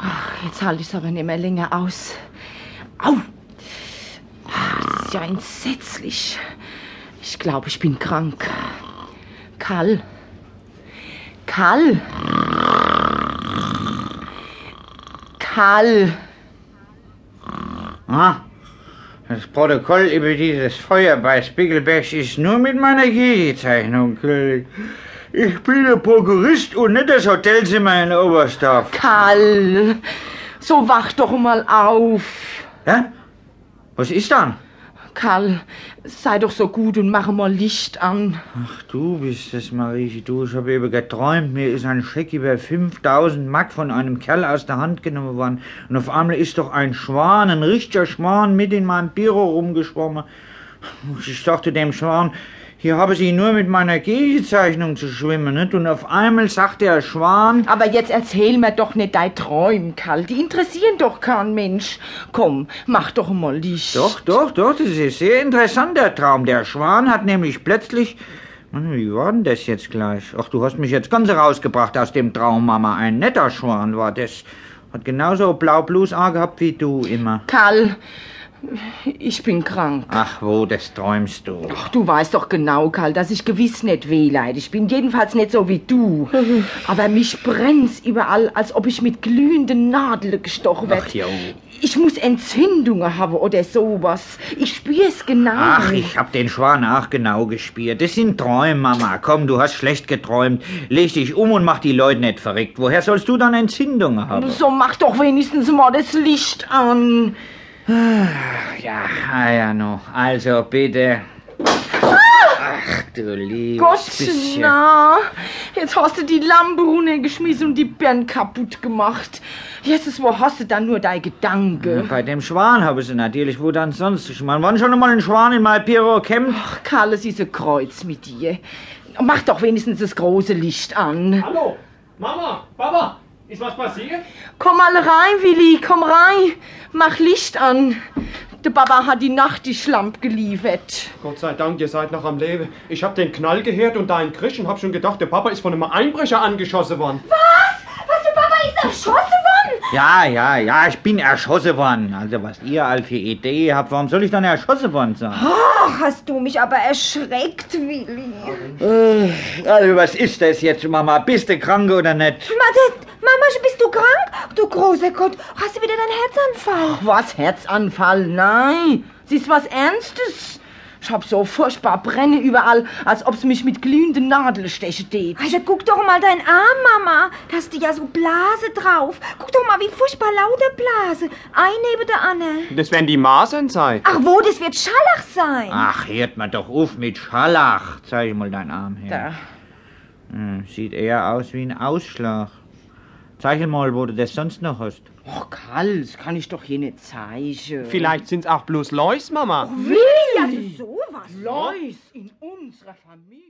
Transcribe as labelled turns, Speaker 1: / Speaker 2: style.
Speaker 1: Ach, jetzt halte ich es aber nicht mehr länger aus. Au! Ah, Das ist ja entsetzlich. Ich glaube, ich bin krank. Karl. Karl. Karl.
Speaker 2: Ah, das Protokoll über dieses Feuer bei Spiegelberg ist nur mit meiner Gegenzeichnung gültig. Ich bin der Prokurist und nicht das Hotelzimmer in Oberstdorf.
Speaker 1: Karl. So wach doch mal auf.
Speaker 2: Ja? Was ist dann?
Speaker 1: Karl, sei doch so gut und mache mal Licht an.
Speaker 2: Ach, du bist das, Marieche. Du, ich habe eben geträumt, mir ist ein Scheck über 5000 Mark von einem Kerl aus der Hand genommen worden. Und auf einmal ist doch ein Schwan, ein richtiger Schwan, mit in meinem Büro rumgeschwommen. Ich sagte dem Schwan, hier habe sie nur mit meiner Gegenzeichnung zu schwimmen, nicht? Und auf einmal sagt der Schwan,
Speaker 1: Aber jetzt erzähl mir doch nicht dein Träum, Karl. Die interessieren doch keinen Mensch. Komm, mach doch mal Licht.
Speaker 2: Doch, doch, doch, das ist sehr interessant, der Traum. Der Schwan hat nämlich plötzlich. Mann, Wie war denn das jetzt gleich? Ach, du hast mich jetzt ganz rausgebracht aus dem Traum, Mama. Ein netter Schwan war das. Hat genauso blau Blues angehabt wie du immer.
Speaker 1: Karl, ich bin krank.
Speaker 2: Ach, wo, das träumst du.
Speaker 1: Ach, du weißt doch genau, Karl, dass ich gewiss nicht wehleidig bin. Jedenfalls nicht so wie du. Aber mich brennt's überall, als ob ich mit glühenden Nadeln gestochen werd.
Speaker 2: Ach, jo.
Speaker 1: Ich muss Entzündungen haben oder sowas. Ich spür's genau.
Speaker 2: Ach, ich hab den Schwan auch genau gespielt. Das sind Träume, Mama. Komm, du hast schlecht geträumt. Leg dich um und mach die Leute nicht verrückt. Woher sollst du dann Entzündungen haben?
Speaker 1: So mach doch wenigstens mal das Licht an.
Speaker 2: Ja, ah ja, no. Also, bitte. Ach, du liebes
Speaker 1: Gott,
Speaker 2: bisschen.
Speaker 1: na. Jetzt hast du die Lampe runtergeschmissen und die Birnen kaputt gemacht. Jetzt, wo hast du dann nur dein Gedanke?
Speaker 2: Bei dem Schwan habe ich sie natürlich, wo dann sonst? Ich meine, wann schon einmal ein Schwan in mein Büro kämmt?
Speaker 1: Ach, Karl, es ist ein Kreuz mit dir. Mach doch wenigstens das große Licht an.
Speaker 3: Hallo, Mama, Papa, ist was passiert?
Speaker 1: Komm mal rein, Willi, komm rein. Mach Licht an. Der Papa hat die Nachttischlampe geliefert.
Speaker 3: Gott sei Dank, ihr seid noch am Leben. Ich hab den Knall gehört und da in Krisch und hab schon gedacht, der Papa ist von einem Einbrecher angeschossen worden.
Speaker 4: Was, der Papa ist erschossen worden?
Speaker 2: Ja, ja, ja, ich bin erschossen worden. Also, was ihr all für Idee habt, warum soll ich dann erschossen worden sein?
Speaker 4: Ach, hast du mich aber erschreckt, Willi.
Speaker 2: Äh, Also, was ist das jetzt, Mama? Bist du krank oder nicht?
Speaker 4: Mama, Mama, bist du krank? Du großer Gott, hast du wieder deinen Herzanfall?
Speaker 1: Was, Herzanfall? Nein, es ist was Ernstes. Ich hab so furchtbar Brenne überall, als ob's mich mit glühenden Nadeln stechen tät.
Speaker 4: Also guck doch mal deinen Arm, Mama. Da hast du ja so Blase drauf. Guck doch mal, wie furchtbar lauter Blase. Ein neben der Anne.
Speaker 3: Das werden die Masern sein.
Speaker 4: Ach wo, das wird Schallach sein.
Speaker 2: Ach, hört mal doch auf mit Scharlach. Zeig mal deinen Arm her.
Speaker 1: Da.
Speaker 2: Hm, sieht eher aus wie ein Ausschlag. Zeig mal, wo du das sonst noch hast.
Speaker 1: Oh, Karl, das kann ich doch hier nicht zeigen.
Speaker 3: Vielleicht sind's auch bloß Läus, Mama.
Speaker 4: Willi, also sowas.
Speaker 1: Lois in unserer Familie.